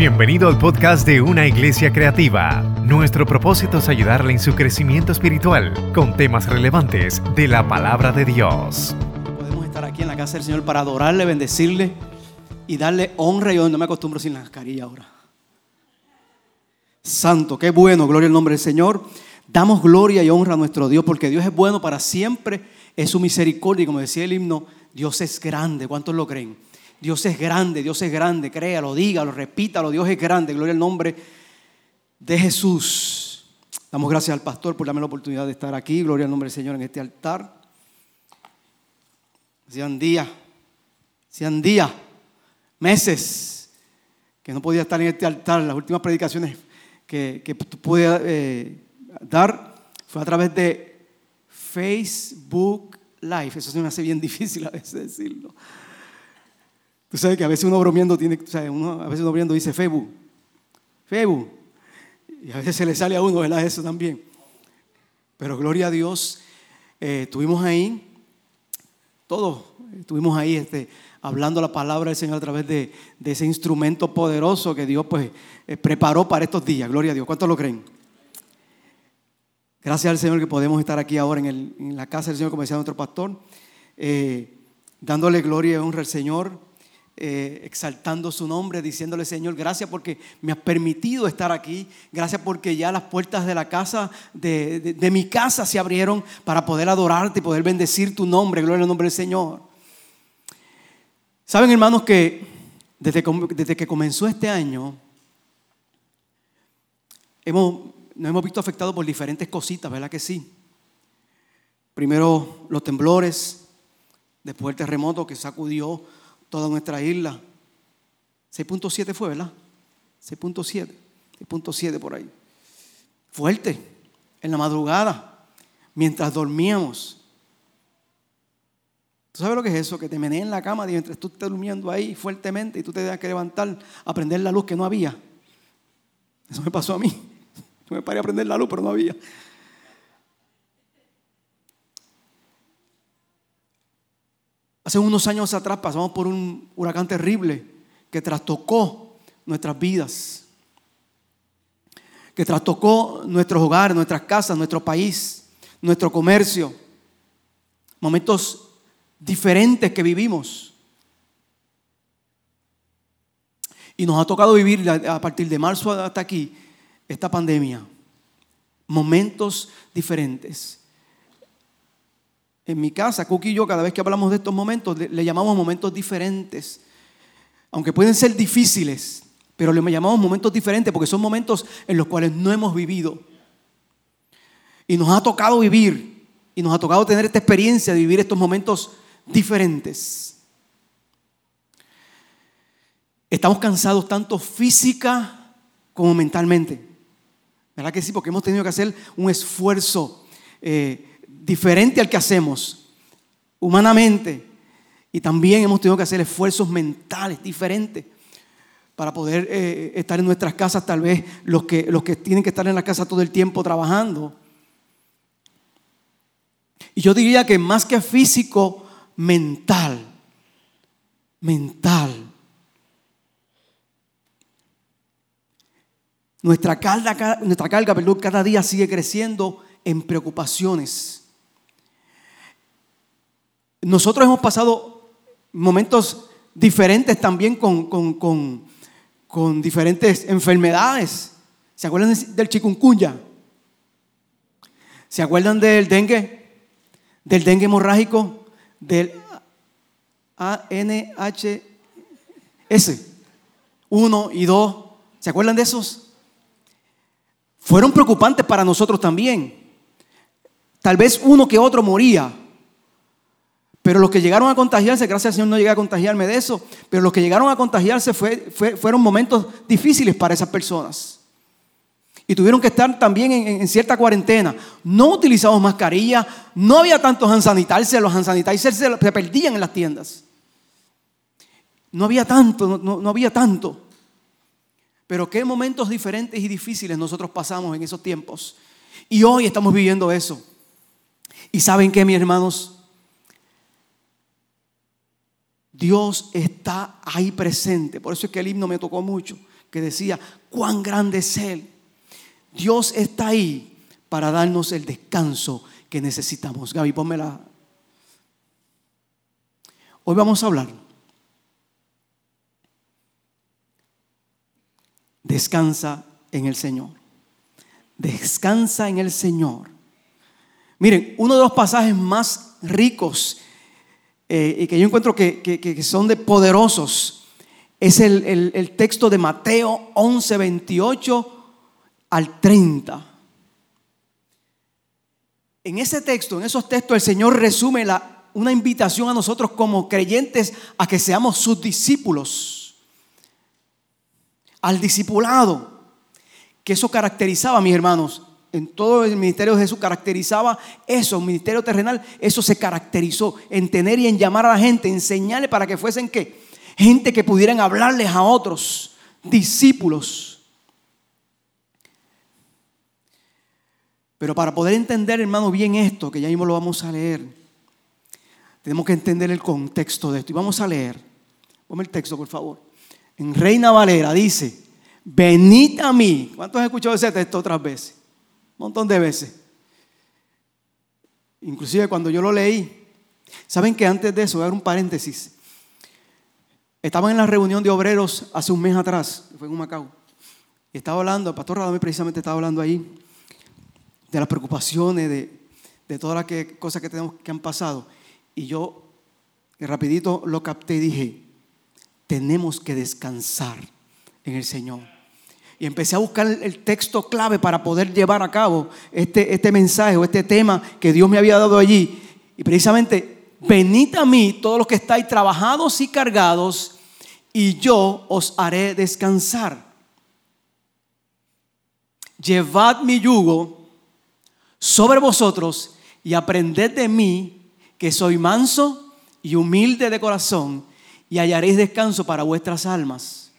Bienvenido al podcast de Una Iglesia Creativa. Nuestro propósito es ayudarle en su crecimiento espiritual con temas relevantes de la palabra de Dios. Podemos estar aquí en la casa del Señor para adorarle, bendecirle y darle honra. Yo no me acostumbro sin la mascarilla ahora. Santo, qué bueno, gloria al nombre del Señor. Damos gloria y honra a nuestro Dios porque Dios es bueno para siempre, es su misericordia. Y como decía el himno, Dios es grande. ¿Cuántos lo creen? Dios es grande, Dios es grande, créalo, dígalo, repítalo, Dios es grande, gloria al nombre de Jesús. Damos gracias al pastor por darme la oportunidad de estar aquí, gloria al nombre del Señor en este altar. Sean días, sean días, meses, que no podía estar en este altar. Las últimas predicaciones que, que pude eh, dar fue a través de Facebook Live. Eso se me hace bien difícil a veces decirlo. Tú sabes que a veces uno bromeando tiene, o sea, uno, a veces bromeando dice Febu, Febu. Y a veces se le sale a uno, ¿verdad? Eso también. Pero gloria a Dios, eh, estuvimos ahí, todos estuvimos ahí este, hablando la palabra del Señor a través de, ese instrumento poderoso que Dios pues eh, preparó para estos días. Gloria a Dios. ¿Cuántos lo creen? Gracias al Señor que podemos estar aquí ahora en, la casa del Señor, como decía nuestro pastor, eh, dándole gloria y honra al Señor eh, exaltando su nombre, diciéndole, Señor, gracias porque me has permitido estar aquí, gracias porque ya las puertas de la casa, de, mi casa se abrieron para poder adorarte y poder bendecir tu nombre, gloria al nombre del Señor. Saben, hermanos, que desde, que comenzó este año, hemos, nos hemos visto afectados por diferentes cositas, ¿verdad que sí? Primero los temblores, después el terremoto que sacudió toda nuestra isla. 6.7 fue, ¿verdad? 6.7, 6.7 por ahí. Fuerte, en la madrugada, mientras dormíamos. ¿Tú sabes lo que es eso? Que te meneé en la cama mientras tú estás durmiendo ahí fuertemente y tú te das que levantar a prender la luz que no había. Eso me pasó a mí. Yo me paré a prender la luz, pero no había. Hace unos años atrás pasamos por un huracán terrible que trastocó nuestras vidas, que trastocó nuestros hogares, nuestras casas, nuestro país, nuestro comercio. Momentos diferentes que vivimos. Y nos ha tocado vivir a partir de marzo hasta aquí esta pandemia. Momentos diferentes en mi casa, Cookie y yo, cada vez que hablamos de estos momentos, le, llamamos momentos diferentes. Aunque pueden ser difíciles, pero le llamamos momentos diferentes porque son momentos en los cuales no hemos vivido. Y nos ha tocado vivir, y nos ha tocado tener esta experiencia de vivir estos momentos diferentes. Estamos cansados tanto física como mentalmente. ¿Verdad que sí? Porque hemos tenido que hacer un esfuerzo. Eh, diferente al que hacemos humanamente. Y también hemos tenido que hacer esfuerzos mentales diferentes para poder eh, estar en nuestras casas, tal vez los que, los que tienen que estar en la casa todo el tiempo trabajando. Y yo diría que más que físico, mental. Mental. Nuestra carga, nuestra carga perdón, cada día sigue creciendo en preocupaciones nosotros hemos pasado momentos diferentes también con, diferentes enfermedades. ¿Se acuerdan del chikungunya? ¿Se acuerdan del dengue? Del dengue hemorrágico, del ANHS 1 y 2. ¿Se acuerdan de esos? Fueron preocupantes para nosotros también. Tal vez uno que otro moría, pero los que llegaron a contagiarse, gracias al Señor no llegué a contagiarme de eso, pero los que llegaron a contagiarse fueron momentos difíciles para esas personas. Y tuvieron que estar también en, cierta cuarentena. No utilizamos mascarilla, no había tantos hand sanitizers, los hand sanitizers se, perdían en las tiendas. No había tanto, no, no había tanto. Pero qué momentos diferentes y difíciles nosotros pasamos en esos tiempos. Y hoy estamos viviendo eso. Y saben qué, mis hermanos, Dios está ahí presente. Por eso es que el himno me tocó mucho. que decía, cuán grande es Él. Dios está ahí para darnos el descanso que necesitamos. Gaby, pónmela. Hoy vamos a hablar. Descansa en el Señor. Descansa en el Señor. Miren, uno de los pasajes más ricos eh, y que yo encuentro que, son de poderosos es el, el texto de Mateo 11, 28 al 30. En ese texto, en esos textos, el Señor resume la, una invitación a nosotros como creyentes a que seamos sus discípulos. Al discipulado, que eso caracterizaba, mis hermanos, en todo el ministerio de Jesús caracterizaba eso, el ministerio terrenal, eso se caracterizó en tener y en llamar a la gente, enseñarle para que fuesen qué? Gente que pudieran hablarles a otros, discípulos. Pero para poder entender, hermano, bien esto, que ya mismo lo vamos a leer, tenemos que entender el contexto de esto. Y vamos a leer. Ponme el texto, por favor. En Reina Valera dice, venid a mí. ¿Cuántos han escuchado ese texto otras veces? Montón de veces. Inclusive cuando yo lo leí, saben que antes de eso, voy a dar un paréntesis. Estaba en la reunión de obreros hace un mes atrás, fue en Macao. Y estaba hablando, el pastor Radamé precisamente estaba hablando ahí de las preocupaciones, de, todas las cosas que tenemos que han pasado. Y yo rapidito lo capté y dije, tenemos que descansar en el Señor. Y empecé a buscar el texto clave para poder llevar a cabo este, este mensaje o este tema que Dios me había dado allí. Y precisamente, venid a mí todos los que estáis trabajados y cargados, y yo os haré descansar. Llevad mi yugo sobre vosotros y aprended de mí, que soy manso y humilde de corazón, y hallaréis descanso para vuestras almas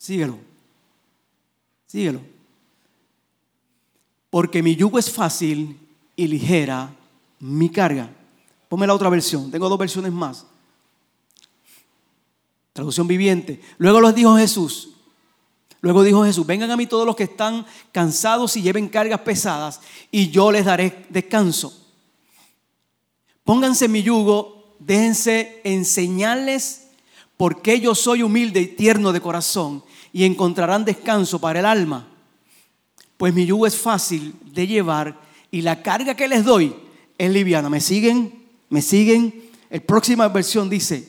Síguelo. Síguelo. Porque mi yugo es fácil y ligera mi carga. Ponme la otra versión. Tengo dos versiones más. Traducción viviente. Luego los dijo Jesús. Luego dijo Jesús, vengan a mí todos los que están cansados y lleven cargas pesadas y yo les daré descanso. Pónganse mi yugo, déjense enseñarles porque yo soy humilde y tierno de corazón y encontrarán descanso para el alma. Pues mi yugo es fácil de llevar y la carga que les doy es liviana. ¿Me siguen? ¿Me siguen? El próxima versión dice,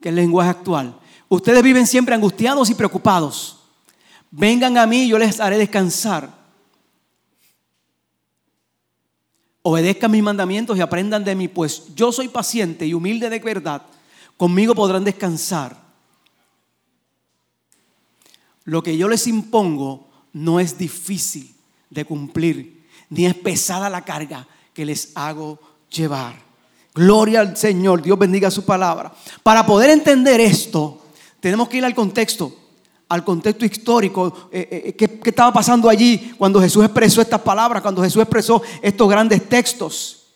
que el lenguaje actual, ustedes viven siempre angustiados y preocupados. Vengan a mí y yo les haré descansar. Obedezcan mis mandamientos y aprendan de mí, pues yo soy paciente y humilde de verdad. Conmigo podrán descansar lo que yo les impongo no es difícil de cumplir, ni es pesada la carga que les hago llevar. Gloria al Señor, Dios bendiga su palabra. Para poder entender esto, tenemos que ir al contexto, al contexto histórico, eh, eh, eh, ¿qué, ¿qué, estaba pasando allí cuando Jesús expresó estas palabras, cuando Jesús expresó estos grandes textos.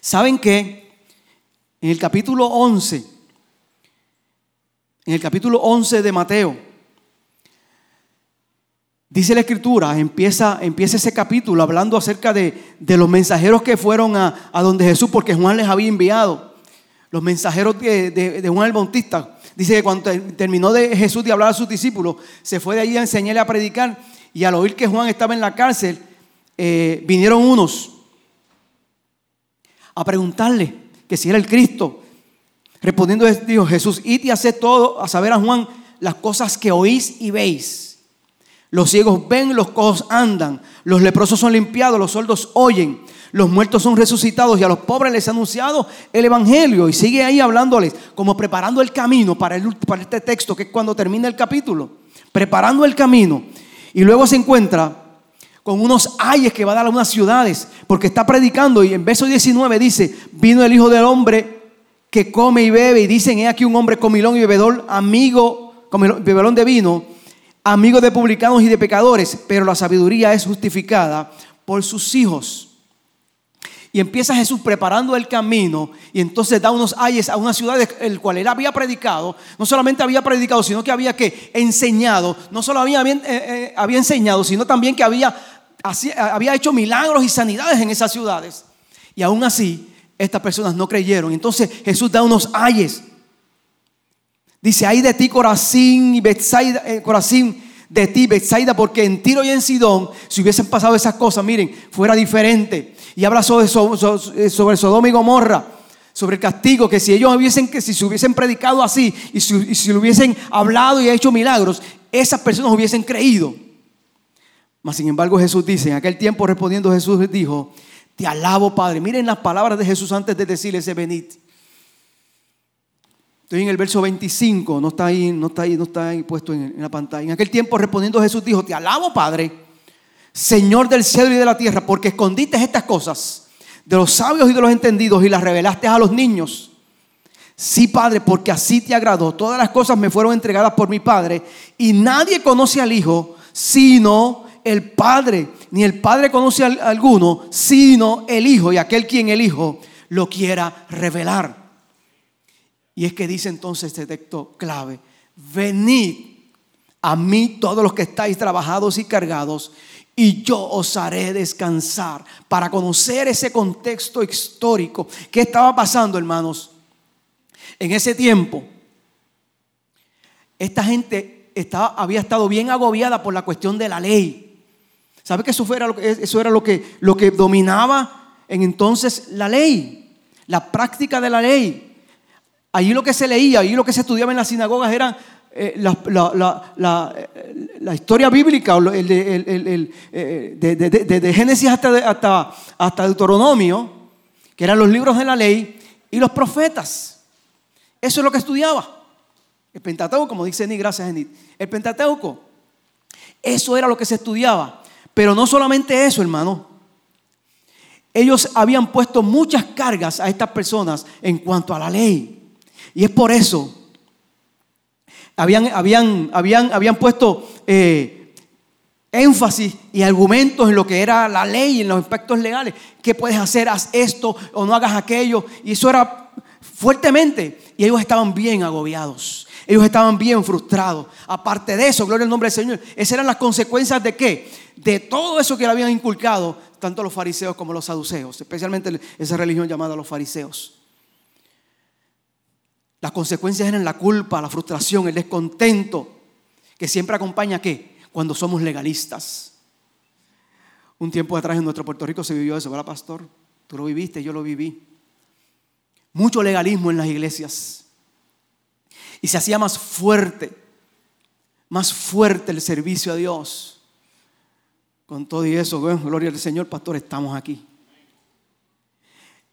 ¿Saben qué? En el capítulo 11, en el capítulo 11 de Mateo, Dice la escritura, empieza, empieza ese capítulo hablando acerca de, los mensajeros que fueron a, donde Jesús, porque Juan les había enviado. Los mensajeros de, Juan el Bautista. Dice que cuando terminó de Jesús de hablar a sus discípulos, se fue de allí a enseñarle a predicar. Y al oír que Juan estaba en la cárcel, eh, vinieron unos a preguntarle que si era el Cristo. Respondiendo dijo Jesús, id y haced todo a saber a Juan las cosas que oís y veis los ciegos ven, los cojos andan, los leprosos son limpiados, los sordos oyen, los muertos son resucitados y a los pobres les ha anunciado el Evangelio. Y sigue ahí hablándoles, como preparando el camino para, el, para este texto, que es cuando termina el capítulo. Preparando el camino. Y luego se encuentra con unos ayes que va a dar a unas ciudades, porque está predicando y en verso 19 dice, vino el Hijo del Hombre que come y bebe y dicen, he aquí un hombre comilón y bebedor, amigo, bebedor de vino amigo de publicanos y de pecadores, pero la sabiduría es justificada por sus hijos. Y empieza Jesús preparando el camino y entonces da unos ayes a una ciudad el cual él había predicado. No solamente había predicado, sino que había que enseñado. No solo había, eh, eh, había enseñado, sino también que había, había hecho milagros y sanidades en esas ciudades. Y aún así, estas personas no creyeron. Entonces Jesús da unos ayes. Dice, hay de ti Corazín y Betsaida, eh, Corazín de ti, Betsaida, porque en Tiro y en Sidón, si hubiesen pasado esas cosas, miren, fuera diferente. Y habla sobre, sobre, Sodoma y Gomorra, sobre el castigo, que si ellos hubiesen, que si se hubiesen predicado así y si, y si hubiesen hablado y hecho milagros, esas personas hubiesen creído. Mas sin embargo Jesús dice, en aquel tiempo respondiendo Jesús dijo, te alabo Padre. Miren las palabras de Jesús antes de decirle ese venid. Estoy en el verso 25, no está ahí, no está ahí, no está ahí puesto en, la pantalla. En aquel tiempo respondiendo Jesús dijo, te alabo Padre, Señor del cielo y de la tierra, porque escondiste estas cosas de los sabios y de los entendidos y las revelaste a los niños. Sí, Padre, porque así te agradó. Todas las cosas me fueron entregadas por mi Padre y nadie conoce al Hijo sino el Padre. Ni el Padre conoce a alguno sino el Hijo y aquel quien el Hijo lo quiera revelar. Y es que dice entonces este texto clave, venid a mí todos los que estáis trabajados y cargados, y yo os haré descansar. Para conocer ese contexto histórico, ¿qué estaba pasando, hermanos? En ese tiempo, esta gente estaba, había estado bien agobiada por la cuestión de la ley. ¿Sabe que eso, era lo que, eso era lo que, lo que dominaba en entonces la ley? La práctica de la ley. Allí lo que se leía, allí lo que se estudiaba en las sinagogas era eh, la, historia bíblica, el, eh, de, Génesis hasta, hasta, Deuteronomio, que eran los libros de la ley, y los profetas. Eso es lo que estudiaba. El Pentateuco, como dice Ni, gracias Enid. El Pentateuco. Eso era lo que se estudiaba. Pero no solamente eso, hermano. Ellos habían puesto muchas cargas a estas personas en cuanto a la ley. Y es por eso, habían, habían, habían, habían puesto eh, énfasis y argumentos en lo que era la ley, en los aspectos legales. ¿Qué puedes hacer? Haz esto o no hagas aquello. Y eso era fuertemente. Y ellos estaban bien agobiados. Ellos estaban bien frustrados. Aparte de eso, gloria al nombre del Señor. Esas eran las consecuencias de qué? De todo eso que le habían inculcado tanto los fariseos como los saduceos, especialmente esa religión llamada los fariseos. Las consecuencias eran la culpa, la frustración, el descontento, que siempre acompaña qué? Cuando somos legalistas. Un tiempo atrás en nuestro Puerto Rico se vivió eso, ¿verdad, pastor? Tú lo viviste, yo lo viví. Mucho legalismo en las iglesias. Y se hacía más fuerte, más fuerte el servicio a Dios. Con todo y eso, gloria al Señor, pastor, estamos aquí.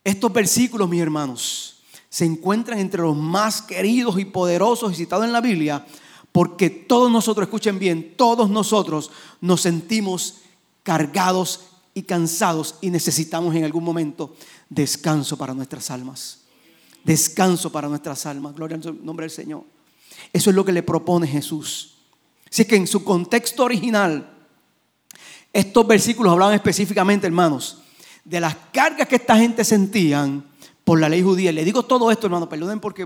Estos versículos, mis hermanos, se encuentran entre los más queridos y poderosos y citados en la Biblia, porque todos nosotros, escuchen bien, todos nosotros nos sentimos cargados y cansados y necesitamos en algún momento descanso para nuestras almas. Descanso para nuestras almas. Gloria al nombre del Señor. Eso es lo que le propone Jesús. Así que en su contexto original, estos versículos hablaban específicamente, hermanos, de las cargas que esta gente sentían por la ley judía. Le digo todo esto, hermano, perdonen porque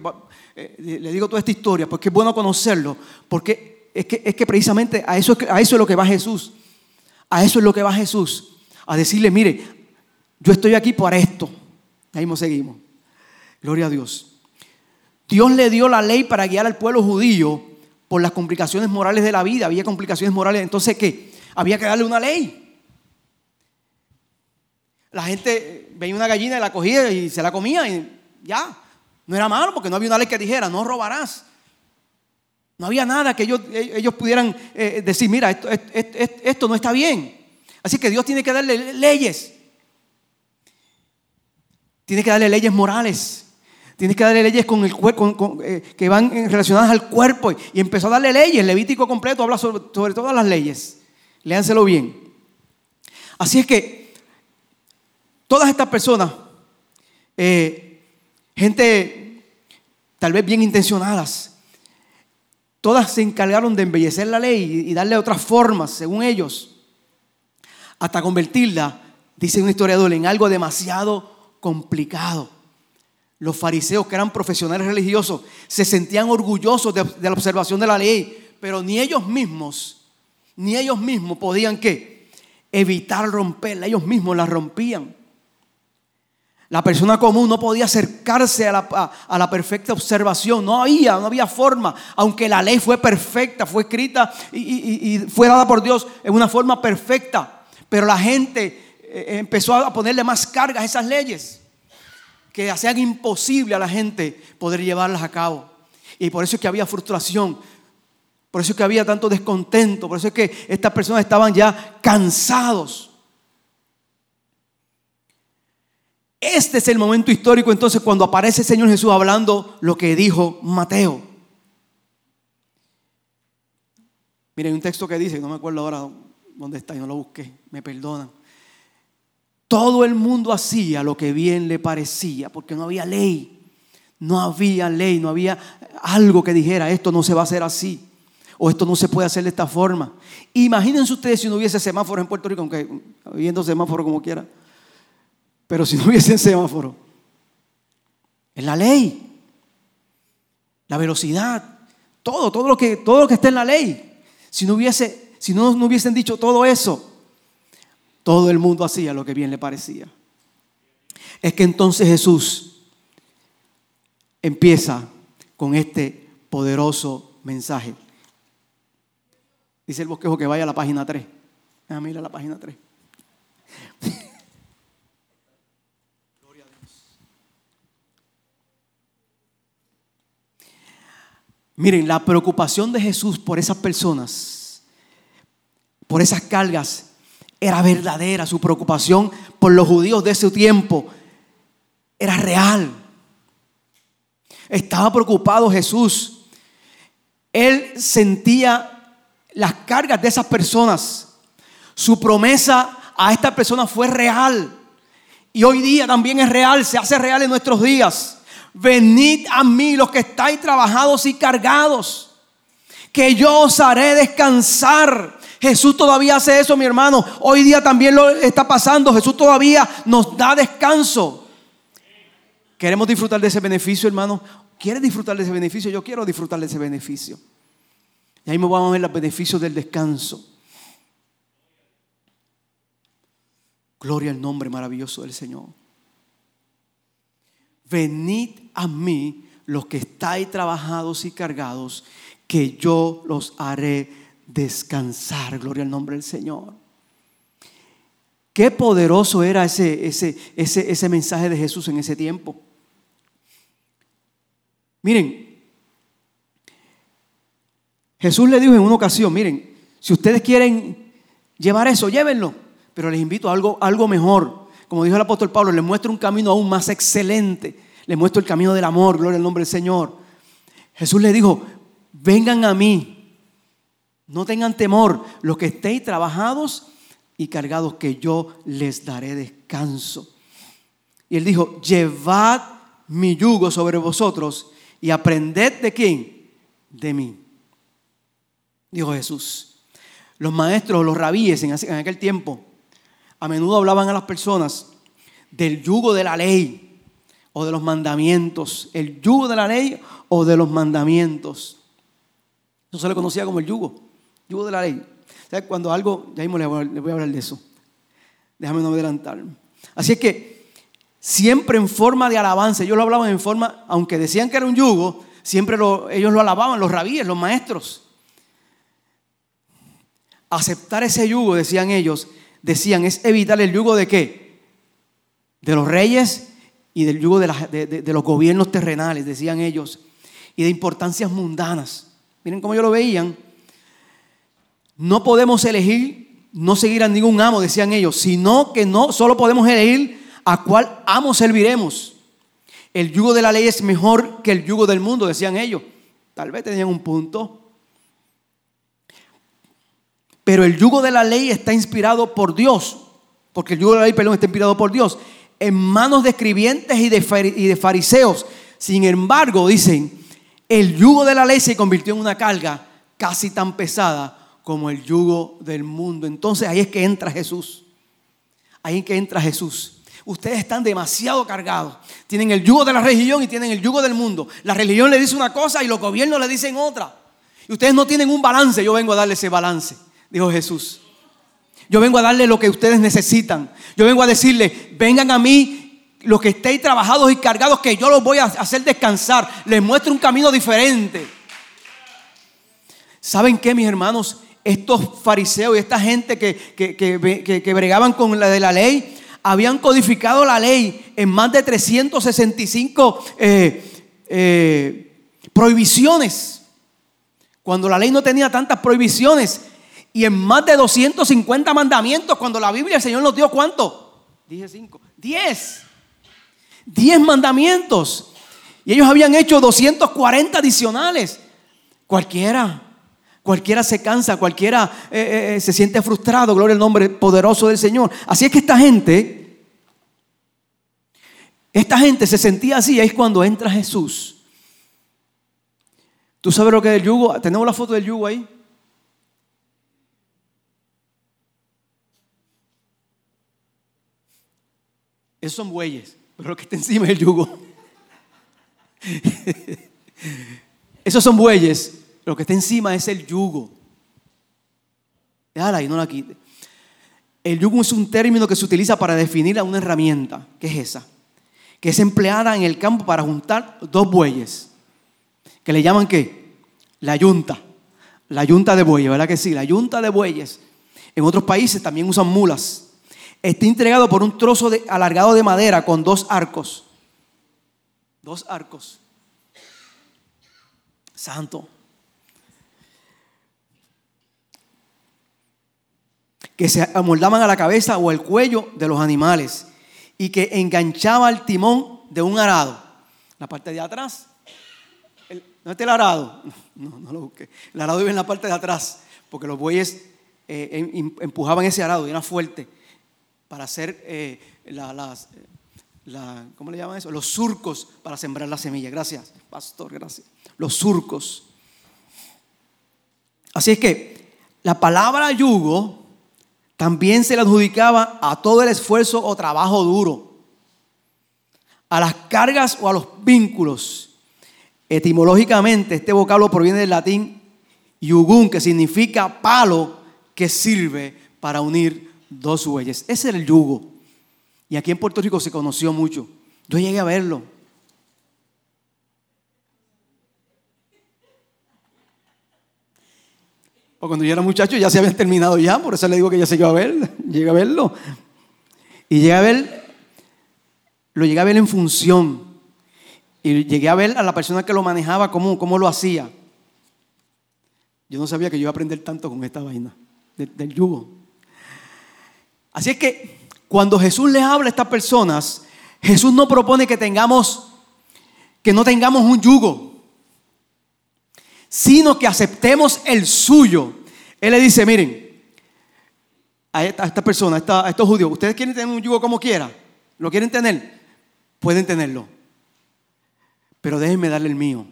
eh, le digo toda esta historia, porque es bueno conocerlo, porque es que, es que precisamente a eso, a eso es lo que va Jesús. A eso es lo que va Jesús. A decirle, mire, yo estoy aquí por esto. Ahí nos seguimos. Gloria a Dios. Dios le dio la ley para guiar al pueblo judío por las complicaciones morales de la vida. Había complicaciones morales. Entonces, ¿qué? Había que darle una ley. La gente veía una gallina y la cogía y se la comía y ya. No era malo porque no había una ley que dijera, no robarás. No había nada que ellos, ellos pudieran eh, decir, mira, esto, esto, no está bien. Así que Dios tiene que darle leyes. Tiene que darle leyes morales. Tiene que darle leyes con el, eh, que van relacionadas al cuerpo. Y empezó a darle leyes. Levítico completo habla sobre, sobre todas las leyes. Léanselo bien. Así es que Todas estas personas, eh, gente tal vez bien intencionadas, todas se encargaron de embellecer la ley y darle otras formas, según ellos, hasta convertirla dice un historiador, en algo demasiado complicado. Los fariseos, que eran profesionales religiosos, se sentían orgullosos de, la observación de la ley, pero ni ellos mismos, ni ellos mismos podían qué? Evitar romperla, ellos mismos la rompían. La persona común no podía acercarse a la, perfecta observación. No había, no había forma. Aunque la ley fue perfecta, fue escrita y, fue dada por Dios en una forma perfecta. Pero la gente eh, empezó a ponerle más cargas a esas leyes que hacían imposible a la gente poder llevarlas a cabo. Y por eso es que había frustración. Por eso es que había tanto descontento. Por eso es que estas personas estaban ya cansados. Este es el momento histórico entonces cuando aparece el Señor Jesús hablando lo que dijo Mateo. Miren un texto que dice, no me acuerdo ahora dónde está, yo no lo busqué, me perdonan. Todo el mundo hacía lo que bien le parecía, porque no había ley. No había ley, no había algo que dijera, esto no se va a hacer así, o esto no se puede hacer de esta forma. Imagínense ustedes si no hubiese semáforo en Puerto Rico, aunque habiendo semáforo como quiera. Pero si no hubiese semáforo, en la ley, la velocidad, todo, todo lo que, todo lo que está en la ley. Si no hubiese, si no, no hubiesen dicho todo eso, todo el mundo hacía lo que bien le parecía. Es que entonces Jesús empieza con este poderoso mensaje. Dice el bosquejo que vaya a la página 3. Ah, mira la página 3. Miren, la preocupación de Jesús por esas personas, por esas cargas, era verdadera. Su preocupación por los judíos de ese tiempo era real. Estaba preocupado Jesús. Él sentía las cargas de esas personas. Su promesa a esta persona fue real. Y hoy día también es real, se hace real en nuestros días. Venid a mí los que estáis trabajados y cargados, que yo os haré descansar. Jesús todavía hace eso, mi hermano. Hoy día también lo está pasando. Jesús todavía nos da descanso. ¿Queremos disfrutar de ese beneficio, hermano? ¿Quieres disfrutar de ese beneficio? Yo quiero disfrutar de ese beneficio. Y ahí me vamos a ver los beneficios del descanso. Gloria al nombre maravilloso del Señor venid a mí los que estáis trabajados y cargados, que yo los haré descansar. Gloria al nombre del Señor. Qué poderoso era ese, ese, ese, ese mensaje de Jesús en ese tiempo. Miren, Jesús le dijo en una ocasión, miren, si ustedes quieren llevar eso, llévenlo, pero les invito a algo, algo mejor como dijo el apóstol Pablo, le muestro un camino aún más excelente. Le muestro el camino del amor, gloria al nombre del Señor. Jesús le dijo, vengan a mí, no tengan temor, los que estéis trabajados y cargados, que yo les daré descanso. Y él dijo, llevad mi yugo sobre vosotros y aprended de quién? De mí. Dijo Jesús. Los maestros, los rabíes en aquel tiempo, a menudo hablaban a las personas del yugo de la ley o de los mandamientos. El yugo de la ley o de los mandamientos. Eso se le conocía como el yugo, yugo de la ley. Cuando algo, ya mismo le voy, a hablar de eso. Déjame no adelantar. Así es que siempre en forma de alabanza, ellos lo hablaban en forma, aunque decían que era un yugo, siempre ellos lo alababan, los rabíes, los maestros. Aceptar ese yugo, decían ellos, decían, es evitar el yugo de qué? De los reyes y del yugo de, los gobiernos terrenales, decían ellos, y de importancias mundanas. Miren cómo ellos lo veían. No podemos elegir no seguir a ningún amo, decían ellos, sino que no solo podemos elegir a cuál amo serviremos. El yugo de la ley es mejor que el yugo del mundo, decían ellos. Tal vez tenían un punto. Pero el yugo de la ley está inspirado por Dios, porque el yugo de la ley, perdón, está inspirado por Dios, en manos de escribientes y de fariseos. Sin embargo, dicen, el yugo de la ley se convirtió en una carga casi tan pesada como el yugo del mundo. Entonces ahí es que entra Jesús. ahí que entra Jesús. Ustedes están demasiado cargados. Tienen el yugo de la religión y tienen el yugo del mundo. La religión le dice una cosa y los gobiernos le dicen otra. Y ustedes no tienen un balance. Yo vengo a darle ese balance, dijo Jesús. Yo vengo a darle lo que ustedes necesitan. Yo vengo a decirle, vengan a mí los que estéis trabajados y cargados, que yo los voy a hacer descansar. Les muestro un camino diferente. ¿Saben qué, mis hermanos? Estos fariseos y esta gente que, que, bregaban con la de la ley, habían codificado la ley en más de 365 eh, eh, prohibiciones. Cuando la ley no tenía tantas prohibiciones. Y en más de 250 mandamientos, cuando la Biblia el Señor nos dio cuánto? Dije cinco. Diez. Diez mandamientos. Y ellos habían hecho 240 adicionales. Cualquiera. Cualquiera se cansa, cualquiera eh, se siente frustrado, gloria al nombre poderoso del Señor. Así es que esta gente esta gente se sentía así, es cuando entra Jesús. ¿Tú sabes lo que es el yugo? ¿Tenemos la foto del yugo ahí? Esos son bueyes, pero lo que está encima es el yugo. Esos son bueyes, lo que está encima es el yugo. Déjala ahí, no la quite. El yugo es un término que se utiliza para definir a una herramienta. ¿Qué es esa? que es empleada en el campo para juntar dos bueyes, que le llaman qué? La yunta, la yunta de bueyes, ¿verdad que sí? La yunta de bueyes. En otros países también usan mulas. Está entregado por un trozo de, alargado de madera con dos arcos. Dos arcos. Santo. Que se amoldaban a la cabeza o el cuello de los animales y que enganchaba el timón de un arado. La parte de atrás. ¿No está el arado? No, no lo busqué. El arado vive en la parte de atrás, porque los bueyes eh, em, empujaban ese arado y era fuerte para hacer eh, las, ¿cómo le llaman eso? Los surcos para sembrar la semilla. Gracias, pastor, gracias. Los surcos. Así es que la palabra yugo también se le adjudicaba a todo el esfuerzo o trabajo duro, a las cargas o a los vínculos. Etimológicamente, este vocablo proviene del latín yugun, que significa palo que sirve para unir dos bueyes. Ese el yugo. Y aquí en Puerto Rico se conoció mucho. Yo llegué a verlo. O cuando yo era muchacho ya se habían terminado ya, por eso le digo que ya se iba a ver, llega a verlo. Y llegué a ver, lo llegué a ver en función. Y llegué a ver a la persona que lo manejaba, cómo, cómo lo hacía. Yo no sabía que yo iba a aprender tanto con esta vaina del yugo. Así es que cuando Jesús le habla a estas personas, Jesús no propone que tengamos, que no tengamos un yugo sino que aceptemos el suyo. Él le dice, miren, a esta, persona, a, estos judíos, ustedes quieren tener un yugo como quiera, lo quieren tener, pueden tenerlo. Pero déjenme darle el mío.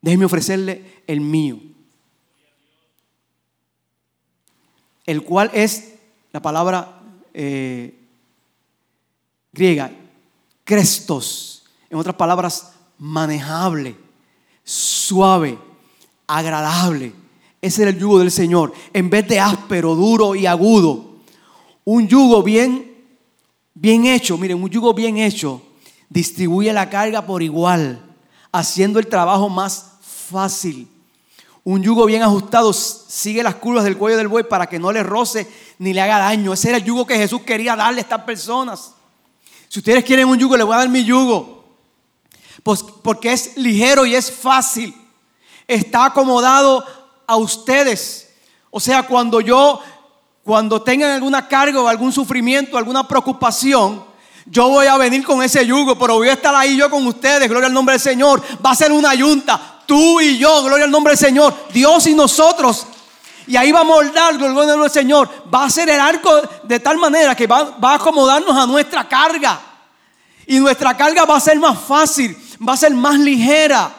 Déjenme ofrecerle el mío. El cual es la palabra eh, griega, crestos. En otras palabras, manejable suave, agradable. Ese era el yugo del Señor. En vez de áspero, duro y agudo. Un yugo bien, bien hecho, miren, un yugo bien hecho distribuye la carga por igual, haciendo el trabajo más fácil. Un yugo bien ajustado sigue las curvas del cuello del buey para que no le roce ni le haga daño. Ese era el yugo que Jesús quería darle a estas personas. Si ustedes quieren un yugo, les voy a dar mi yugo. Pues porque es ligero y es fácil. Está acomodado a ustedes. O sea, cuando yo, cuando tengan alguna carga o algún sufrimiento, alguna preocupación, yo voy a venir con ese yugo, pero voy a estar ahí yo con ustedes, gloria al nombre del Señor. Va a ser una yunta, Tú y yo, gloria al nombre del Señor. Dios y nosotros. Y ahí va a moldar, gloria al nombre del Señor. Va a ser el arco de tal manera que va, va a acomodarnos a nuestra carga. Y nuestra carga va a ser más fácil, va a ser más ligera.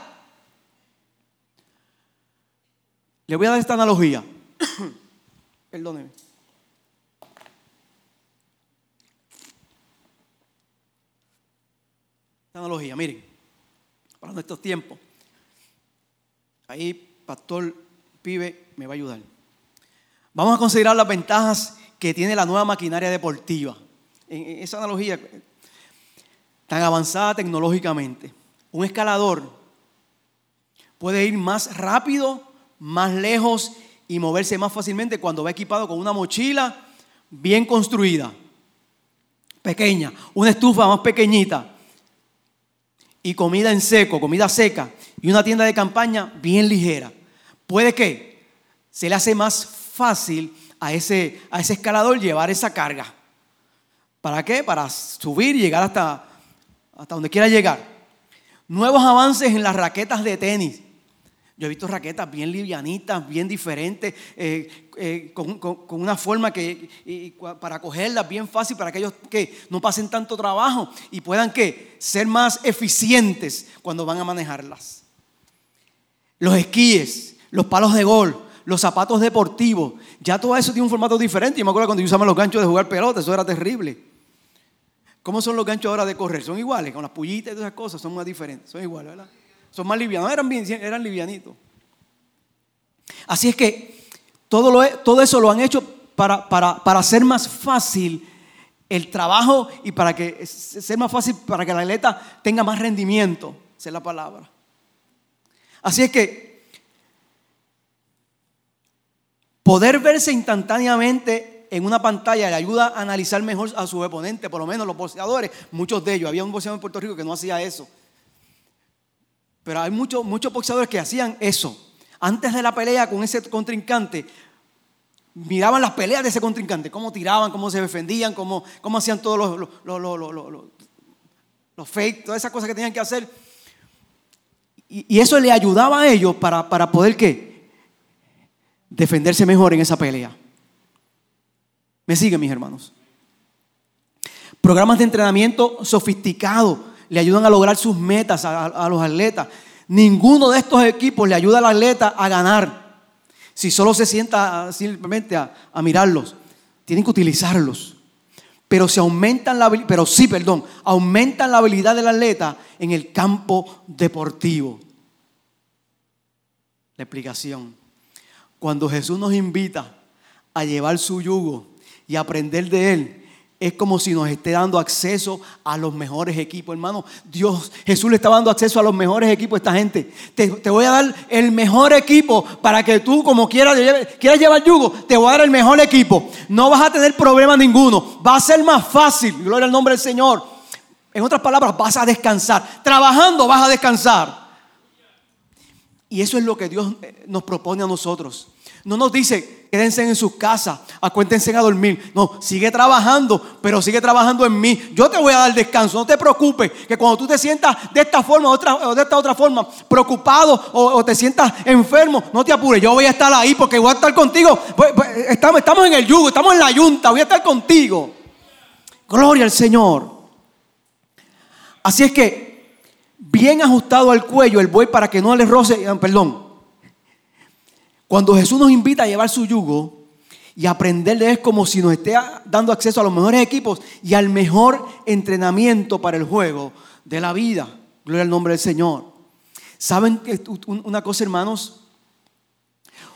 Le voy a dar esta analogía. Perdóneme. Esta analogía, miren, para nuestros tiempos. Ahí, Pastor Pibe me va a ayudar. Vamos a considerar las ventajas que tiene la nueva maquinaria deportiva. En esa analogía tan avanzada tecnológicamente. Un escalador puede ir más rápido, más lejos y moverse más fácilmente cuando va equipado con una mochila bien construida, pequeña, una estufa más pequeñita y comida en seco, comida seca y una tienda de campaña bien ligera. Puede que se le hace más fácil a ese, a ese escalador llevar esa carga. ¿Para qué? Para subir y llegar hasta, hasta donde quiera llegar. Nuevos avances en las raquetas de tenis. Yo he visto raquetas bien livianitas, bien diferentes, eh, eh, con, una forma que para cogerlas bien fácil para aquellos que no pasen tanto trabajo y puedan ser más eficientes cuando van a manejarlas. Los esquíes, los palos de gol, los zapatos deportivos, ya todo eso tiene un formato diferente. Yo me acuerdo cuando usábamos los ganchos de jugar pelota, eso era terrible. ¿Cómo son los ganchos ahora de correr? Son iguales, con las pullitas y todas esas cosas, son más diferentes, son iguales, ¿verdad? Son más livianos, eran, bien, eran livianitos. Así es que todo, todo eso lo han hecho para, para, para hacer más fácil el trabajo y para que sea más fácil para que la atleta tenga más rendimiento, esa es la palabra. Así es que Poder verse instantáneamente en una pantalla le ayuda a analizar mejor a su oponente, por lo menos los boxeadores, muchos de ellos. Había un boxeador en Puerto Rico que no hacía eso. Pero hay muchos, muchos boxeadores que hacían eso. Antes de la pelea con ese contrincante, miraban las peleas de ese contrincante, cómo tiraban, cómo se defendían, cómo, cómo hacían todos los, los, los, los, fake, todas esas cosas que tenían que hacer. Y, eso le ayudaba a ellos para, para poder qué? defenderse mejor en esa pelea. ¿Me siguen mis hermanos? Programas de entrenamiento sofisticados le ayudan a lograr sus metas a, los atletas. Ninguno de estos equipos le ayuda al atleta a ganar. Si solo se sienta simplemente a, a mirarlos, tienen que utilizarlos. Pero, se aumentan la, pero sí, perdón, aumentan la habilidad del atleta en el campo deportivo. La explicación. Cuando Jesús nos invita a llevar su yugo y aprender de Él, es como si nos esté dando acceso a los mejores equipos, hermano. Dios, Jesús le está dando acceso a los mejores equipos a esta gente. Te, voy a dar el mejor equipo para que tú, como quieras, quieras llevar yugo, te voy a dar el mejor equipo. No vas a tener problema ninguno. Va a ser más fácil. Gloria al nombre del Señor. En otras palabras, vas a descansar. Trabajando vas a descansar. Y eso es lo que Dios eh, nos propone a nosotros. No nos dice, quédense en sus casas, acuéntense a dormir. No, sigue trabajando, pero sigue trabajando en mí. Yo te voy a dar descanso, no te preocupes, que cuando tú te sientas de esta forma o, de esta otra forma, preocupado o, te sientas enfermo, no te apures, yo voy a estar ahí porque voy a estar contigo. Estamos, estamos en el yugo, estamos en la yunta, voy a estar contigo. Gloria al Señor. Así es que bien ajustado al cuello el buey para que no le roce, ah, perdón. Cuando Jesús nos invita a llevar su yugo y aprender de él como si nos esté dando acceso a los mejores equipos y al mejor entrenamiento para el juego de la vida. Gloria al nombre del Señor. ¿Saben una cosa, hermanos?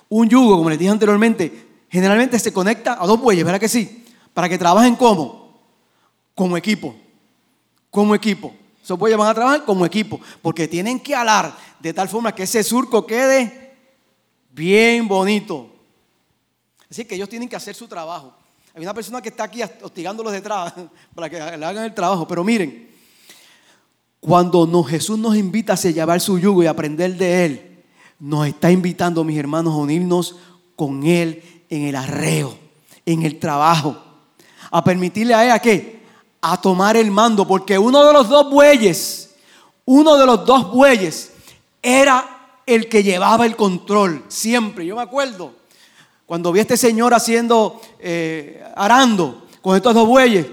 Un yugo, como les dije anteriormente, generalmente se conecta a dos bueyes, ¿verdad que sí? Para que trabajen como, como equipo, como equipo. Esos bueyes van a trabajar como equipo, porque tienen que alar de tal forma que ese surco quede bien bonito. Así que ellos tienen que hacer su trabajo. Hay una persona que está aquí hostigándolos detrás para que le hagan el trabajo. Pero miren, cuando Jesús nos invita a llevar su yugo y aprender de Él, nos está invitando, mis hermanos, a unirnos con Él en el arreo, en el trabajo. A permitirle a Él a a tomar el mando, porque uno de los dos bueyes, uno de los dos bueyes era el que llevaba el control, siempre. Yo me acuerdo cuando vi a este señor haciendo, eh, arando con estos dos bueyes,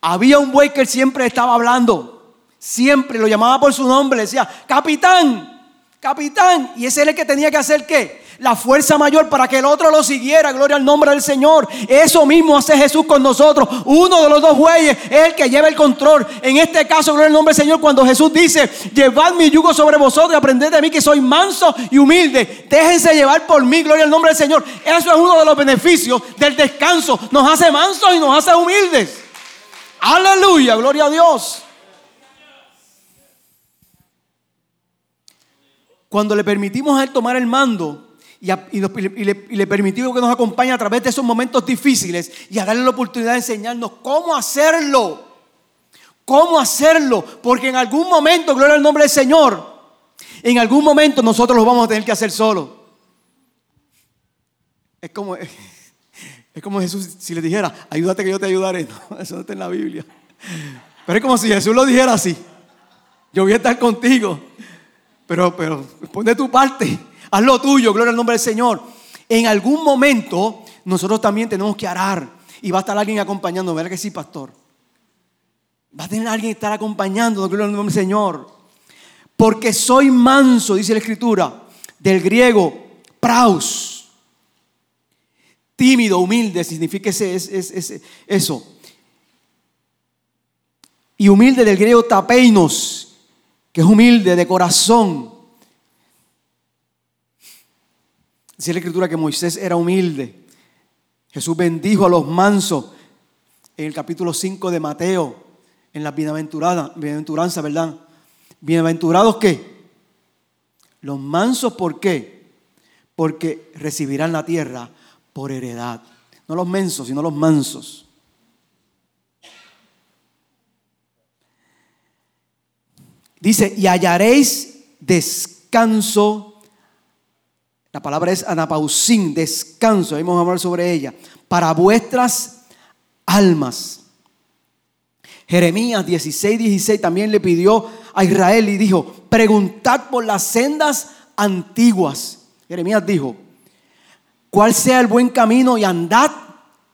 había un buey que él siempre estaba hablando, siempre lo llamaba por su nombre, le decía, capitán, capitán, y ese era el que tenía que hacer qué? La fuerza mayor para que el otro lo siguiera. Gloria al nombre del Señor. Eso mismo hace Jesús con nosotros. Uno de los dos bueyes es el que lleva el control. En este caso, gloria al nombre del Señor, cuando Jesús dice, llevad mi yugo sobre vosotros y aprended de mí que soy manso y humilde. Déjense llevar por mí, gloria al nombre del Señor. Eso es uno de los beneficios del descanso. Nos hace mansos y nos hace humildes. Aleluya, gloria a Dios. Cuando le permitimos a Él tomar el mando y, le, permitimos que nos acompañe a través de esos momentos difíciles y a darle la oportunidad de enseñarnos cómo hacerlo. ¿Cómo hacerlo? Porque en algún momento, gloria al nombre del Señor, en algún momento nosotros lo vamos a tener que hacer solo. Es como, es como Jesús si le dijera, ayúdate que yo te ayudaré. No, eso no está en la Biblia. Pero es como si Jesús lo dijera así. Yo voy a estar contigo. Pero, pero, pon de tu parte. Haz lo tuyo, gloria al nombre del Señor. En algún momento nosotros también tenemos que arar. Y va a estar alguien acompañando, ¿verdad que sí, pastor? Va a tener alguien que estar acompañando, gloria al nombre del Señor. Porque soy manso, dice la escritura, del griego, praus. Tímido, humilde, significa eso. Y humilde del griego tapeinos, que es humilde de corazón. Dice la escritura que Moisés era humilde. Jesús bendijo a los mansos en el capítulo 5 de Mateo, en la bienaventuranza, ¿verdad? Bienaventurados qué? Los mansos, ¿por qué? Porque recibirán la tierra por heredad. No los mensos, sino los mansos. Dice, y hallaréis descanso. La palabra es anapausín, descanso. Ahí vamos a hablar sobre ella. Para vuestras almas. Jeremías 16, 16 también le pidió a Israel y dijo, preguntad por las sendas antiguas. Jeremías dijo, cuál sea el buen camino y andad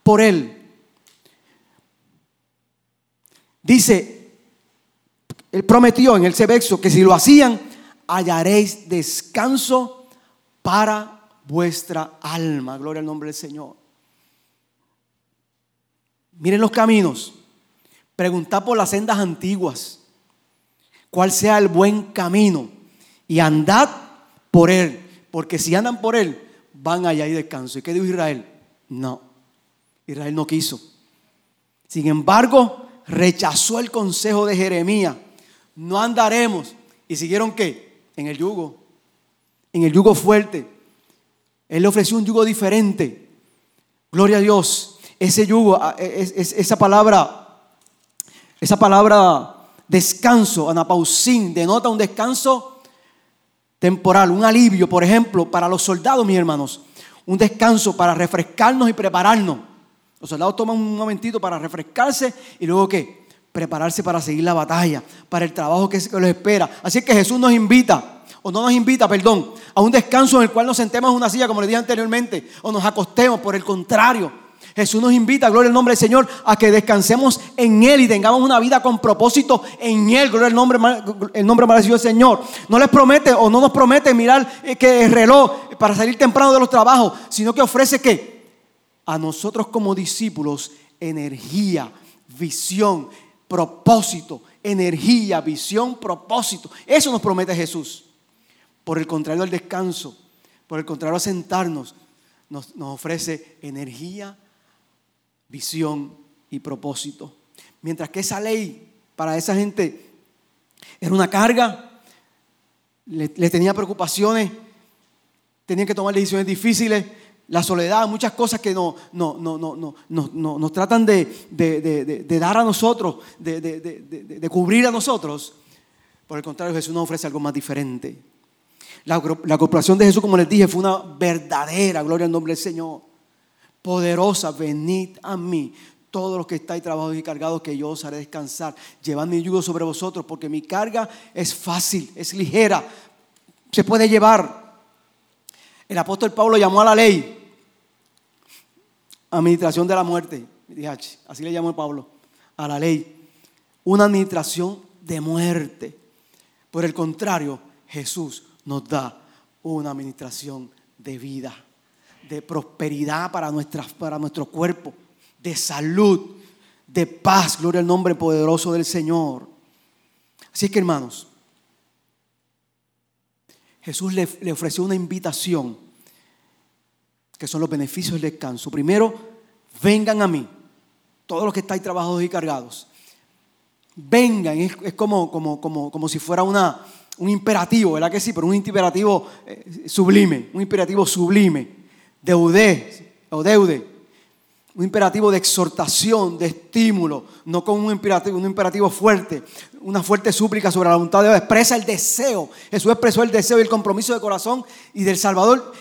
por él. Dice, él prometió en el Sebexo que si lo hacían, hallaréis descanso para vuestra alma. Gloria al nombre del Señor. Miren los caminos. Preguntad por las sendas antiguas. Cuál sea el buen camino. Y andad por él. Porque si andan por él, van allá y descanso. ¿Y qué dijo Israel? No. Israel no quiso. Sin embargo, rechazó el consejo de Jeremías no andaremos. ¿Y siguieron qué? En el yugo, en el yugo fuerte. Él le ofreció un yugo diferente. Gloria a Dios. Ese yugo, ah, esa palabra, esa palabra descanso, anapausín, denota un descanso temporal, un alivio, por ejemplo, para los soldados, mis hermanos. Un descanso para refrescarnos y prepararnos. Los soldados toman un momentito para refrescarse y luego qué? prepararse para seguir la batalla, para el trabajo que los espera. Así que Jesús nos invita, o no nos invita, perdón, a un descanso en el cual nos sentemos en una silla, como le dije anteriormente, o nos acostemos. Por el contrario, Jesús nos invita, gloria al nombre del Señor, a que descansemos en Él y tengamos una vida con propósito en Él. Gloria al nombre, el nombre maravilloso del Señor. No les promete o no nos promete mirar eh, que el reloj para salir temprano de los trabajos, sino que ofrece que a nosotros como discípulos energía, visión, propósito, energía, visión, propósito. Eso nos promete Jesús. Por el contrario al descanso, por el contrario a sentarnos, nos, ofrece energía, visión y propósito. Mientras que esa ley para esa gente era una carga, le, le tenía preocupaciones, tenían que tomar decisiones difíciles, la soledad, muchas cosas que no, no, no, no nos tratan de, dar a nosotros, de, cubrir a nosotros. Por el contrario, Jesús nos ofrece algo más diferente. La, la corporación de Jesús, como les dije, fue una verdadera, gloria al nombre del Señor. Poderosa, venid a mí, todos los que estáis trabajados y cargados, que yo os haré descansar. Llevad mi yugo sobre vosotros, porque mi carga es fácil, es ligera, se puede llevar. El apóstol Pablo llamó a la ley administración de la muerte, así le llamó Pablo, a la ley, una administración de muerte. Por el contrario, Jesús nos da una administración de vida, de prosperidad para, para nuestro cuerpo, de salud, de paz. Gloria al nombre poderoso del Señor. Así es que hermanos, Jesús le, le ofreció una invitación, que son los beneficios del descanso. Primero, vengan a mí, todos los que estáis trabajados y cargados. Vengan, es, como, como, como, como si fuera una, un imperativo, ¿verdad que sí? Pero un imperativo eh, sublime, un imperativo sublime. Deudé o deude. Un imperativo de exhortación, de estímulo, no como un imperativo, un imperativo fuerte, una fuerte súplica sobre la voluntad de Dios. Expresa el deseo. Jesús expresó el deseo y el compromiso de corazón y del Salvador.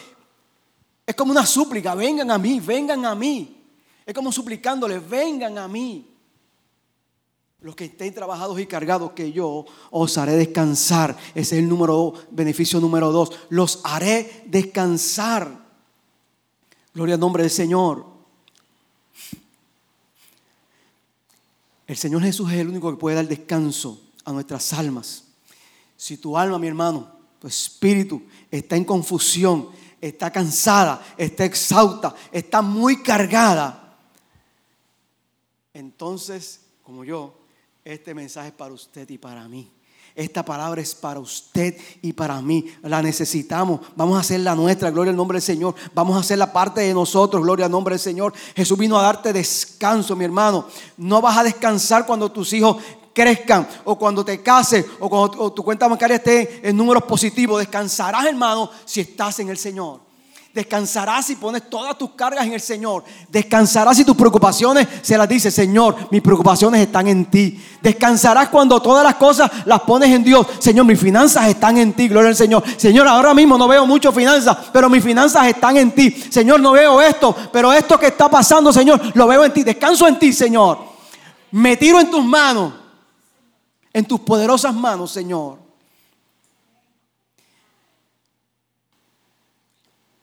Es como una súplica, vengan a mí, vengan a mí. Es como suplicándoles, vengan a mí. Los que estén trabajados y cargados, que yo os haré descansar. Ese es el número, beneficio número dos. Los haré descansar. Gloria al nombre del Señor. El Señor Jesús es el único que puede dar descanso a nuestras almas. Si tu alma, mi hermano, tu espíritu está en confusión, está cansada, está exhausta, está muy cargada, entonces, como yo, este mensaje es para usted y para mí. Esta palabra es para usted y para mí. La necesitamos. Vamos a hacer la nuestra. Gloria al nombre del Señor. Vamos a hacer la parte de nosotros. Gloria al nombre del Señor. Jesús vino a darte descanso, mi hermano. No vas a descansar cuando tus hijos crezcan o cuando te cases o cuando tu cuenta bancaria esté en números positivos. Descansarás, hermano, si estás en el Señor. Descansarás si pones todas tus cargas en el Señor. Descansarás si tus preocupaciones se las dice, Señor, mis preocupaciones están en ti. Descansarás cuando todas las cosas las pones en Dios. Señor, mis finanzas están en ti. Gloria al Señor. Señor, ahora mismo no veo mucho finanzas, pero mis finanzas están en ti. Señor, no veo esto, pero esto que está pasando, Señor, lo veo en ti. Descanso en ti, Señor. Me tiro en tus manos, en tus poderosas manos, Señor.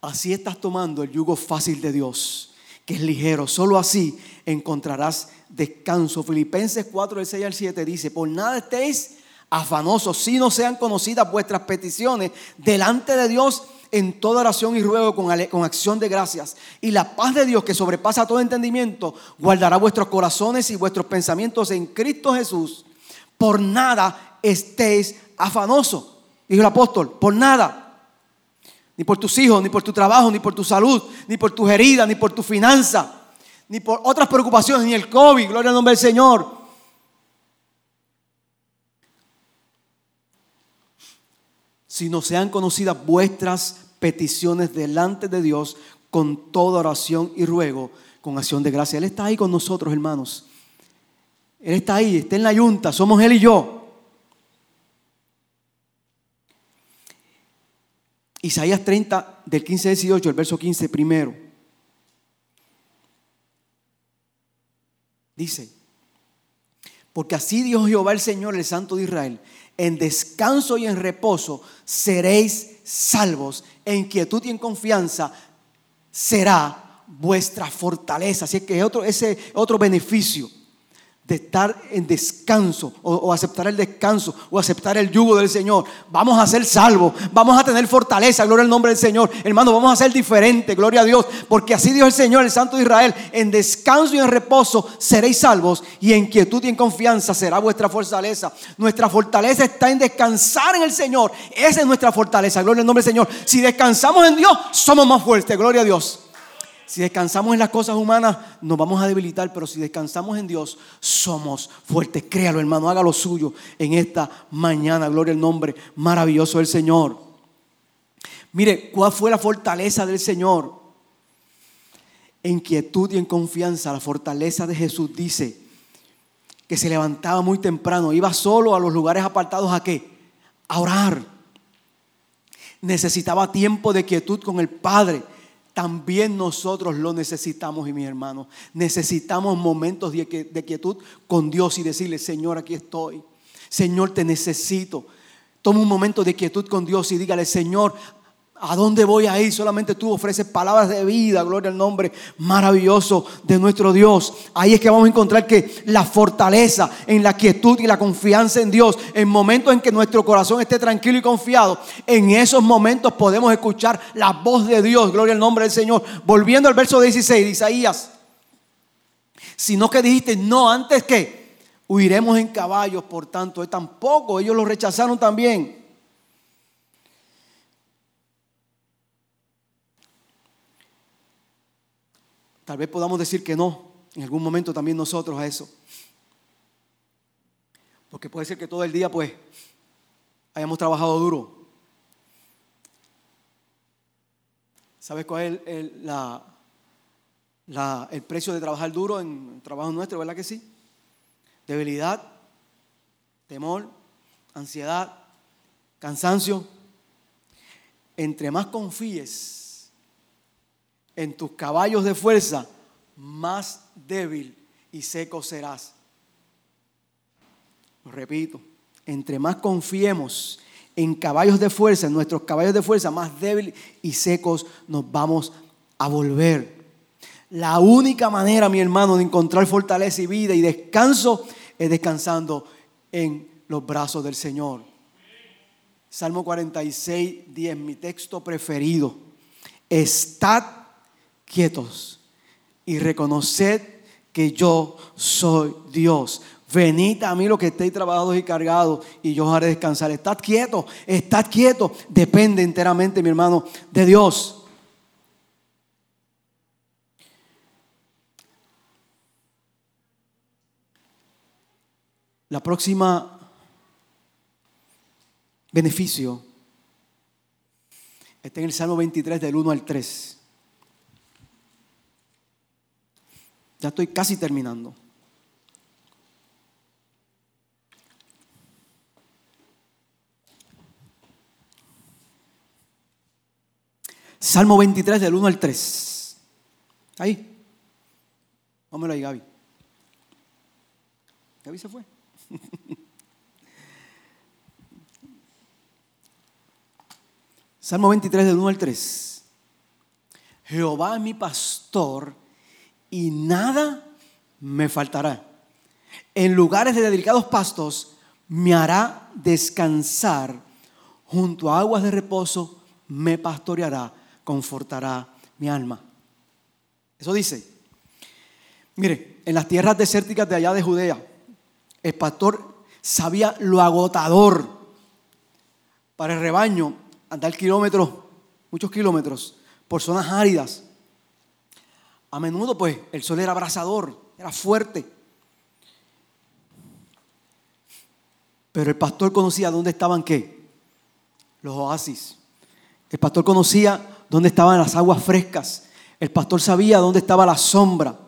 Así estás tomando el yugo fácil de Dios, que es ligero. Solo así encontrarás descanso. Filipenses 4, del 6 al 7 dice, por nada estéis afanosos, si no sean conocidas vuestras peticiones delante de Dios en toda oración y ruego con, con, acción de gracias. Y la paz de Dios que sobrepasa todo entendimiento, guardará vuestros corazones y vuestros pensamientos en Cristo Jesús. Por nada estéis afanosos, dijo el apóstol, por nada ni por tus hijos, ni por tu trabajo, ni por tu salud, ni por tus heridas, ni por tu finanza, ni por otras preocupaciones, ni el COVID, gloria al nombre del Señor. Si no sean conocidas vuestras peticiones delante de Dios con toda oración y ruego, con acción de gracia. Él está ahí con nosotros, hermanos. Él está ahí, está en la yunta, somos Él y yo. Isaías 30, del 15 al 18, el verso 15 primero. Dice, porque así dijo Jehová el Señor, el Santo de Israel, en descanso y en reposo seréis salvos, en quietud y en confianza será vuestra fortaleza. Así que otro, ese otro beneficio de estar en descanso o, aceptar el descanso o aceptar el yugo del Señor. Vamos a ser salvos, vamos a tener fortaleza, gloria al nombre del Señor. Hermano, vamos a ser diferentes, gloria a Dios, porque así dijo el Señor, el Santo de Israel, en descanso y en reposo seréis salvos y en quietud y en confianza será vuestra fortaleza. Nuestra fortaleza está en descansar en el Señor. Esa es nuestra fortaleza, gloria al nombre del Señor. Si descansamos en Dios, somos más fuertes, gloria a Dios. Si descansamos en las cosas humanas, nos vamos a debilitar, pero si descansamos en Dios, somos fuertes. Créalo, hermano, haga lo suyo en esta mañana. Gloria al nombre maravilloso del Señor. Mire, ¿cuál fue la fortaleza del Señor? En quietud y en confianza, la fortaleza de Jesús dice que se levantaba muy temprano, iba solo a los lugares apartados a qué? A orar. Necesitaba tiempo de quietud con el Padre también nosotros lo necesitamos, y mi hermano. Necesitamos momentos de quietud con Dios y decirle, Señor, aquí estoy. Señor, te necesito. Toma un momento de quietud con Dios y dígale, Señor, ¿A dónde voy a ir? Solamente tú ofreces palabras de vida, gloria al nombre maravilloso de nuestro Dios. Ahí es que vamos a encontrar que la fortaleza en la quietud y la confianza en Dios, en momentos en que nuestro corazón esté tranquilo y confiado, en esos momentos podemos escuchar la voz de Dios, gloria al nombre del Señor. Volviendo al verso 16 de Isaías, sino que dijiste, no, antes que huiremos en caballos, por tanto, tampoco ellos lo rechazaron también. Tal vez podamos decir que no, en algún momento también nosotros a eso. Porque puede ser que todo el día pues hayamos trabajado duro. ¿Sabes cuál es el, el precio de trabajar duro en el trabajo nuestro? ¿Verdad que sí? Debilidad, temor, ansiedad, cansancio. Entre más confíes en tus caballos de fuerza, más débil y seco serás. Lo repito, entre más confiemos en caballos de fuerza, en nuestros caballos de fuerza, más débil y secos nos vamos a volver. La única manera, mi hermano, de encontrar fortaleza y vida y descanso es descansando en los brazos del Señor. Salmo 46, 10, mi texto preferido. Estad quietos y reconoced que yo soy Dios. Venid a mí los que estéis trabajados y cargados y yo os haré descansar. Estad quieto, estad quieto. Depende enteramente, mi hermano, de Dios. La próxima beneficio está en el Salmo 23 del 1 al 3. Ya estoy casi terminando. Salmo 23 del 1 al 3. Ahí. Vámonos ahí, Gaby. Gaby se fue. Salmo 23 del 1 al 3. Jehová mi pastor y nada me faltará. En lugares de delicados pastos me hará descansar. Junto a aguas de reposo me pastoreará, confortará mi alma. Eso dice. Mire, en las tierras desérticas de allá de Judea, el pastor sabía lo agotador para el rebaño andar kilómetros, muchos kilómetros, por zonas áridas a menudo pues el sol era abrasador, era fuerte. Pero el pastor conocía dónde estaban qué? Los oasis. El pastor conocía dónde estaban las aguas frescas. El pastor sabía dónde estaba la sombra.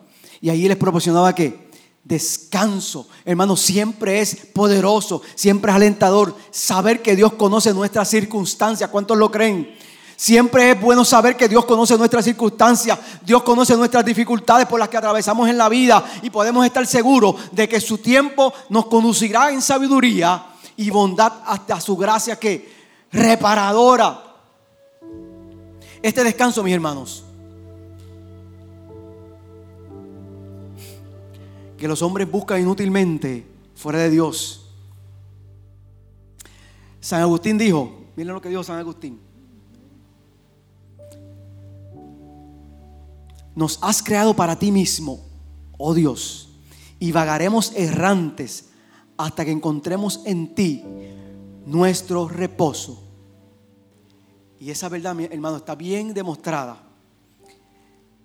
Y ahí les proporcionaba qué? Descanso. Hermano, siempre es poderoso, siempre es alentador saber que Dios conoce nuestras circunstancias. ¿Cuántos lo creen? Siempre es bueno saber que Dios conoce nuestras circunstancias, Dios conoce nuestras dificultades por las que atravesamos en la vida y podemos estar seguros de que su tiempo nos conducirá en sabiduría y bondad hasta su gracia que reparadora. Este descanso, mis hermanos, que los hombres buscan inútilmente fuera de Dios. San Agustín dijo, miren lo que dijo San Agustín. Nos has creado para ti mismo, oh Dios, y vagaremos errantes hasta que encontremos en ti nuestro reposo. Y esa verdad, mi hermano, está bien demostrada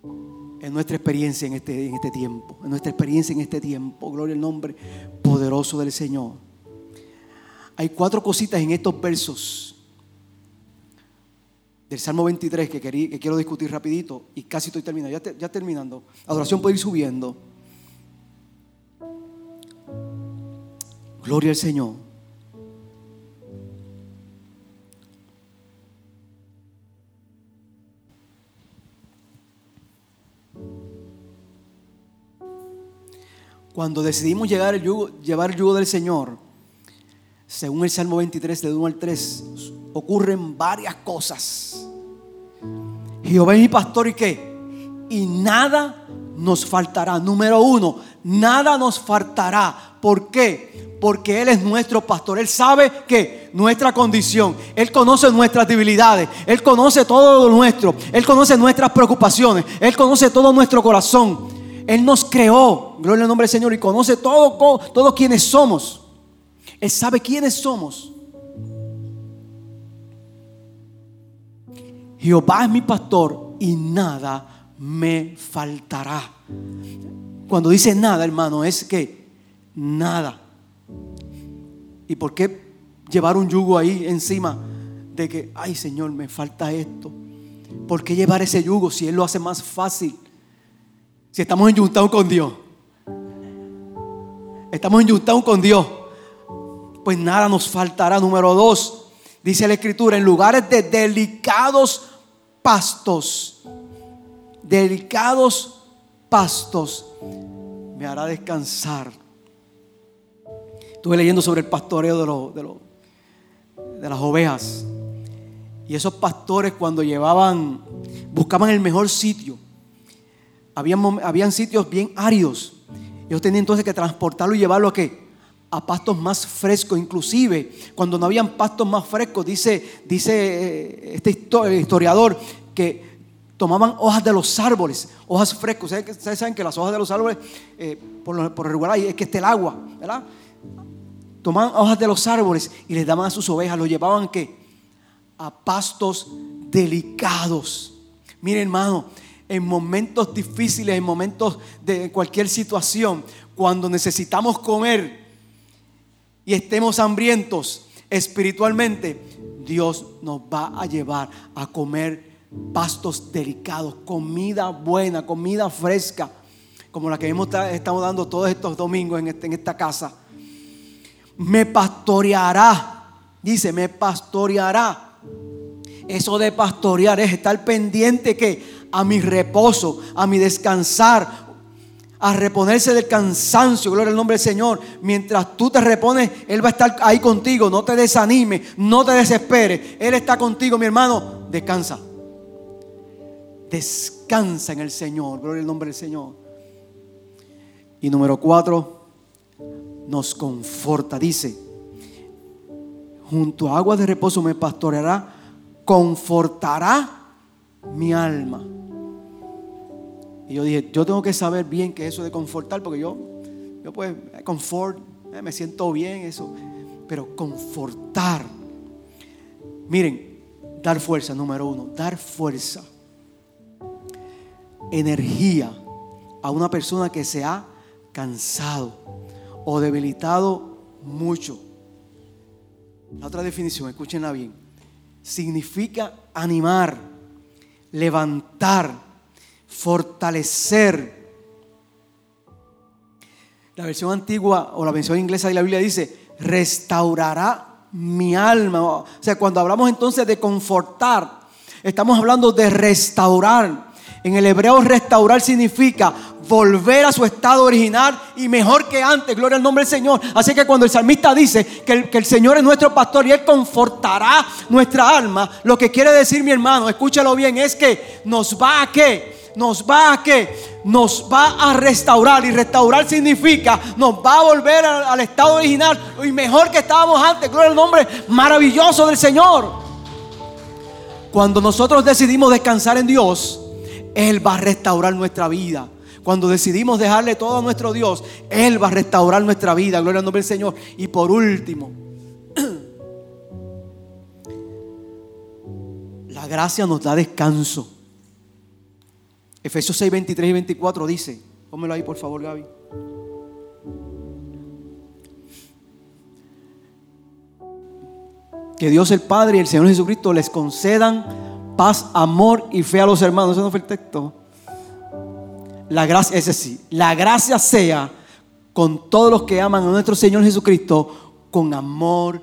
en nuestra experiencia en este, en este tiempo, en nuestra experiencia en este tiempo. Gloria al nombre poderoso del Señor. Hay cuatro cositas en estos versos del Salmo 23 que, quiero discutir rapidito y casi estoy terminando, ya, terminando. Adoración puede ir subiendo. Gloria al Señor. Cuando decidimos llegar el llevar el yugo del Señor, según el Salmo 23, de 1 al 3, ocurren varias cosas. Jehová es mi pastor y qué? Y nada nos faltará. Número uno, nada nos faltará. ¿Por qué? Porque Él es nuestro pastor. Él sabe que nuestra condición, Él conoce nuestras debilidades, Él conoce todo lo nuestro, Él conoce nuestras preocupaciones, Él conoce todo nuestro corazón. Él nos creó, gloria al nombre del Señor, y conoce todo, todo quienes somos. Él sabe quiénes somos. Jehová es mi pastor y nada me faltará. Cuando dice nada, hermano, es que nada. ¿Y por qué llevar un yugo ahí encima de que, ay Señor, me falta esto? ¿Por qué llevar ese yugo si Él lo hace más fácil? Si estamos enyuntados con Dios. Estamos enyuntados con Dios. Pues nada nos faltará. Número dos, dice la Escritura, en lugares de delicados pastos, delicados pastos, me hará descansar. Estuve leyendo sobre el pastoreo de, de, de las ovejas. Y esos pastores cuando llevaban, buscaban el mejor sitio. Habían, habían sitios bien áridos. Ellos tenían entonces que transportarlo y llevarlo a qué? A pastos más frescos. Inclusive, cuando no habían pastos más frescos, dice, dice eh, este historiador que tomaban hojas de los árboles, hojas frescas. Ustedes saben que las hojas de los árboles, eh, por, por regular, es que esté el agua, ¿verdad? Tomaban hojas de los árboles y les daban a sus ovejas, los llevaban ¿qué? a pastos delicados. Mire, hermano, en momentos difíciles, en momentos de cualquier situación, cuando necesitamos comer, y estemos hambrientos espiritualmente, Dios nos va a llevar a comer pastos delicados, comida buena, comida fresca, como la que hemos estado dando todos estos domingos en, este, en esta casa. Me pastoreará, dice, me pastoreará. Eso de pastorear es estar pendiente que a mi reposo, a mi descansar, a reponerse del cansancio, gloria al nombre del Señor. Mientras tú te repones, Él va a estar ahí contigo. No te desanime, no te desesperes. Él está contigo, mi hermano. Descansa. Descansa en el Señor, gloria al nombre del Señor. Y número cuatro, nos conforta. Dice, junto a agua de reposo me pastoreará, confortará mi alma. Y yo dije, yo tengo que saber bien qué es eso de confortar, porque yo, yo pues, confort, eh, me siento bien, eso. Pero confortar. Miren, dar fuerza, número uno, dar fuerza, energía a una persona que se ha cansado o debilitado mucho. La otra definición, escúchenla bien, significa animar, levantar, fortalecer. La versión antigua o la versión inglesa de la Biblia dice, restaurará mi alma. O sea, cuando hablamos entonces de confortar, estamos hablando de restaurar. En el hebreo restaurar significa volver a su estado original y mejor que antes. Gloria al nombre del Señor. Así que cuando el salmista dice que el, que el, Señor es nuestro pastor y Él confortará nuestra alma, lo que quiere decir mi hermano, escúchalo bien, es que nos va a qué? Nos va a que nos va a restaurar y restaurar significa nos va a volver al, estado original y mejor que estábamos antes. Gloria al nombre maravilloso del Señor. Cuando nosotros decidimos descansar en Dios, Él va a restaurar nuestra vida. Cuando decidimos dejarle todo a nuestro Dios, Él va a restaurar nuestra vida. Gloria al nombre del Señor. Y por último, la gracia nos da descanso. Efesios 6, 23 y 24 dice, pónmelo ahí por favor Gaby. Que Dios el Padre y el Señor Jesucristo les concedan paz, amor y fe a los hermanos. Ese no fue el texto. La gracia, ese sí, la gracia sea con todos los que aman a nuestro Señor Jesucristo con amor.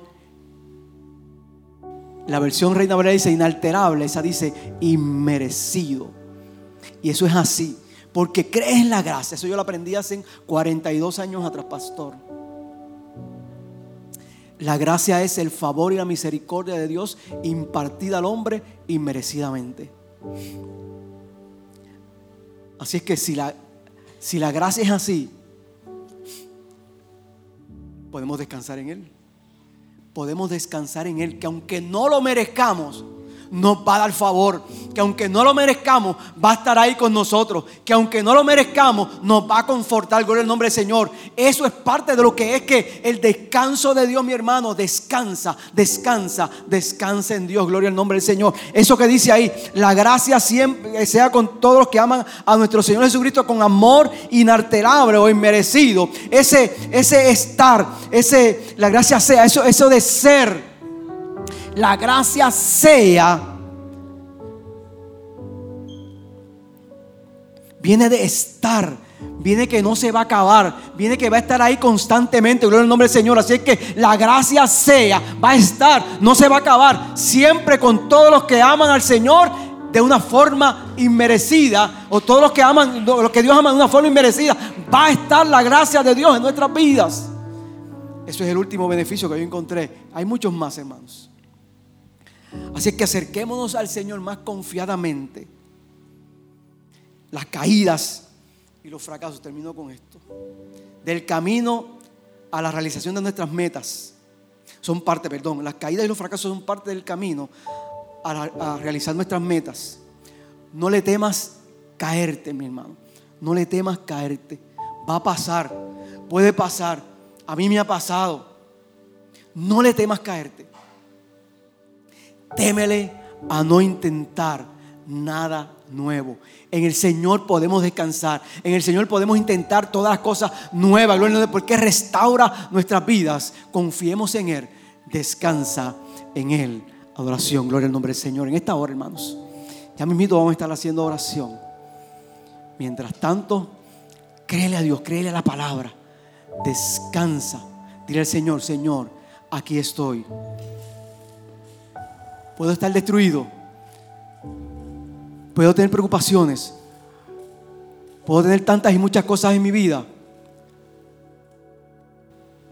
La versión Reina Valera dice inalterable, esa dice inmerecido. Y eso es así. Porque crees en la gracia. Eso yo lo aprendí hace 42 años atrás, pastor. La gracia es el favor y la misericordia de Dios impartida al hombre inmerecidamente. Así es que si la, si la gracia es así, podemos descansar en Él. Podemos descansar en Él, que aunque no lo merezcamos, nos va a dar favor. Que aunque no lo merezcamos, va a estar ahí con nosotros. Que aunque no lo merezcamos, nos va a confortar. Gloria al nombre del Señor. Eso es parte de lo que es que el descanso de Dios, mi hermano, descansa, descansa, descansa en Dios. Gloria al nombre del Señor. Eso que dice ahí, la gracia siempre sea con todos los que aman a nuestro Señor Jesucristo con amor inalterable o inmerecido. Ese, ese estar, ese, la gracia sea, eso, eso de ser la gracia sea, viene de estar, viene que no se va a acabar, viene que va a estar ahí constantemente, gloria al nombre del Señor. Así es que la gracia sea, va a estar, no se va a acabar, siempre con todos los que aman al Señor de una forma inmerecida, o todos los que aman, los que Dios ama de una forma inmerecida, va a estar la gracia de Dios en nuestras vidas. Eso es el último beneficio que yo encontré. Hay muchos más, hermanos. Así que acerquémonos al Señor más confiadamente. Las caídas y los fracasos, termino con esto. Del camino a la realización de nuestras metas. Son parte, perdón, las caídas y los fracasos son parte del camino a, a realizar nuestras metas. No le temas caerte, mi hermano. No le temas caerte. Va a pasar. Puede pasar. A mí me ha pasado. No le temas caerte. Témele a no intentar nada nuevo. En el Señor podemos descansar. En el Señor podemos intentar todas las cosas nuevas. Gloria porque restaura nuestras vidas. Confiemos en Él. Descansa en Él. Adoración. Gloria al nombre del Señor. En esta hora, hermanos. Ya mismito vamos a estar haciendo oración. Mientras tanto, créele a Dios, créele a la palabra. Descansa. Dile al Señor, Señor, aquí estoy. Puedo estar destruido. Puedo tener preocupaciones. Puedo tener tantas y muchas cosas en mi vida.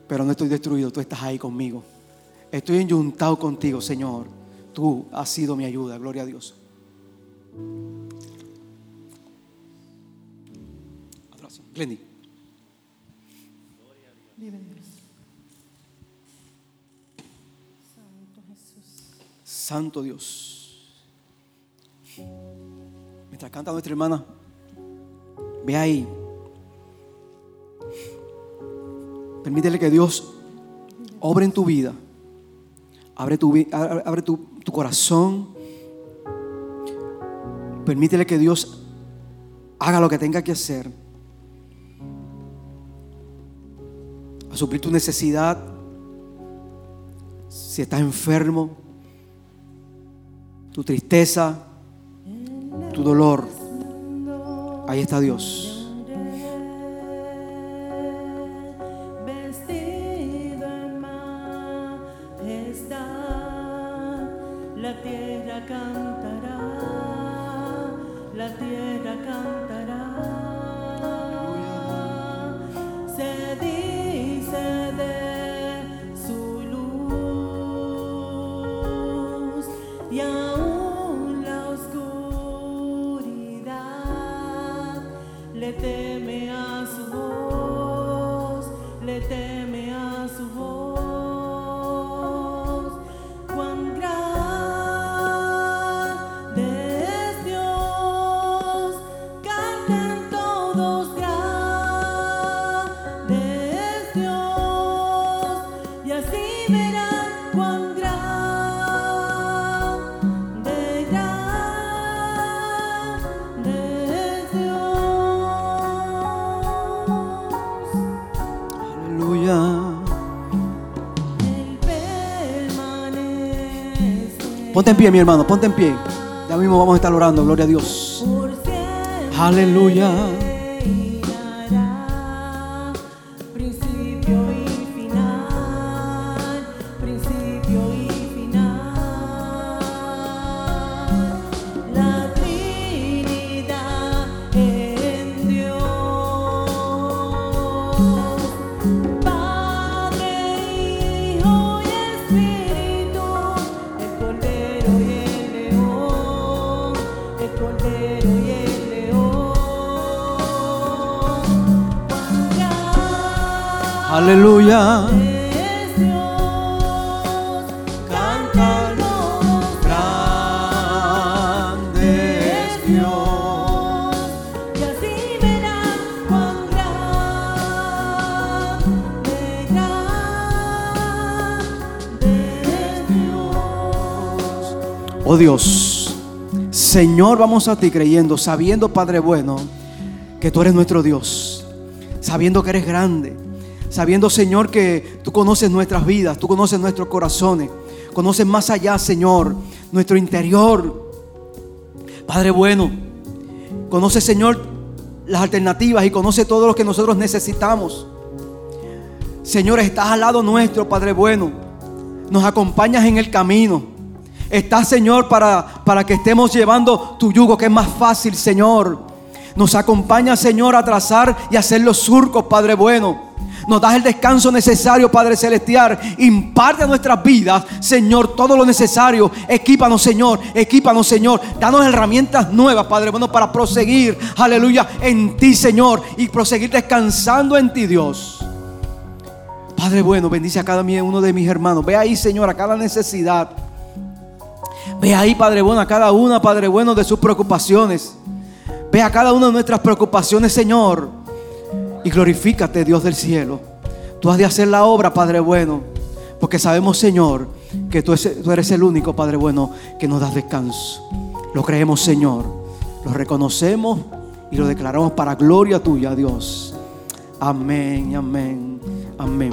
Pero no estoy destruido. Tú estás ahí conmigo. Estoy enyuntado contigo, Señor. Tú has sido mi ayuda. Gloria a Dios. Adoración. Glendy. Santo Dios. Mientras canta nuestra hermana, ve ahí. Permítele que Dios obre en tu vida. Abre tu, abre tu, corazón. Permítele que Dios haga lo que tenga que hacer. A suplir tu necesidad. Si estás enfermo, tu tristeza, tu dolor. Ahí está Dios. Ponte en pie, mi hermano, ponte en pie. Ya mismo vamos a estar orando, gloria a Dios. Aleluya. Oh Dios, Señor, vamos a ti creyendo, sabiendo, Padre bueno, que tú eres nuestro Dios, sabiendo que eres grande, sabiendo, Señor, que tú conoces nuestras vidas, tú conoces nuestros corazones, conoces más allá, Señor, nuestro interior. Padre bueno, conoce, Señor, las alternativas y conoce todo lo que nosotros necesitamos. Señor, estás al lado nuestro, Padre bueno. Nos acompañas en el camino. Estás, Señor, para, para que estemos llevando tu yugo, que es más fácil, Señor. Nos acompaña, Señor, a trazar y hacer los surcos, Padre bueno. Nos das el descanso necesario, Padre Celestial. Imparte a nuestras vidas, Señor, todo lo necesario. Equípanos, Señor. Equípanos, Señor. Danos herramientas nuevas, Padre bueno, para proseguir, aleluya, en ti, Señor. Y proseguir descansando en ti, Dios. Padre bueno, bendice a cada uno de mis hermanos. Ve ahí, Señor, a cada necesidad. Ve ahí, Padre bueno, a cada una, Padre bueno, de sus preocupaciones. Ve a cada una de nuestras preocupaciones, Señor. Y glorifícate, Dios del cielo. Tú has de hacer la obra, Padre bueno. Porque sabemos, Señor, que tú es- tú eres el único, Padre bueno, que nos das descanso. Lo creemos, Señor. Lo reconocemos y lo declaramos para gloria tuya, Dios. Amén, amén, amén.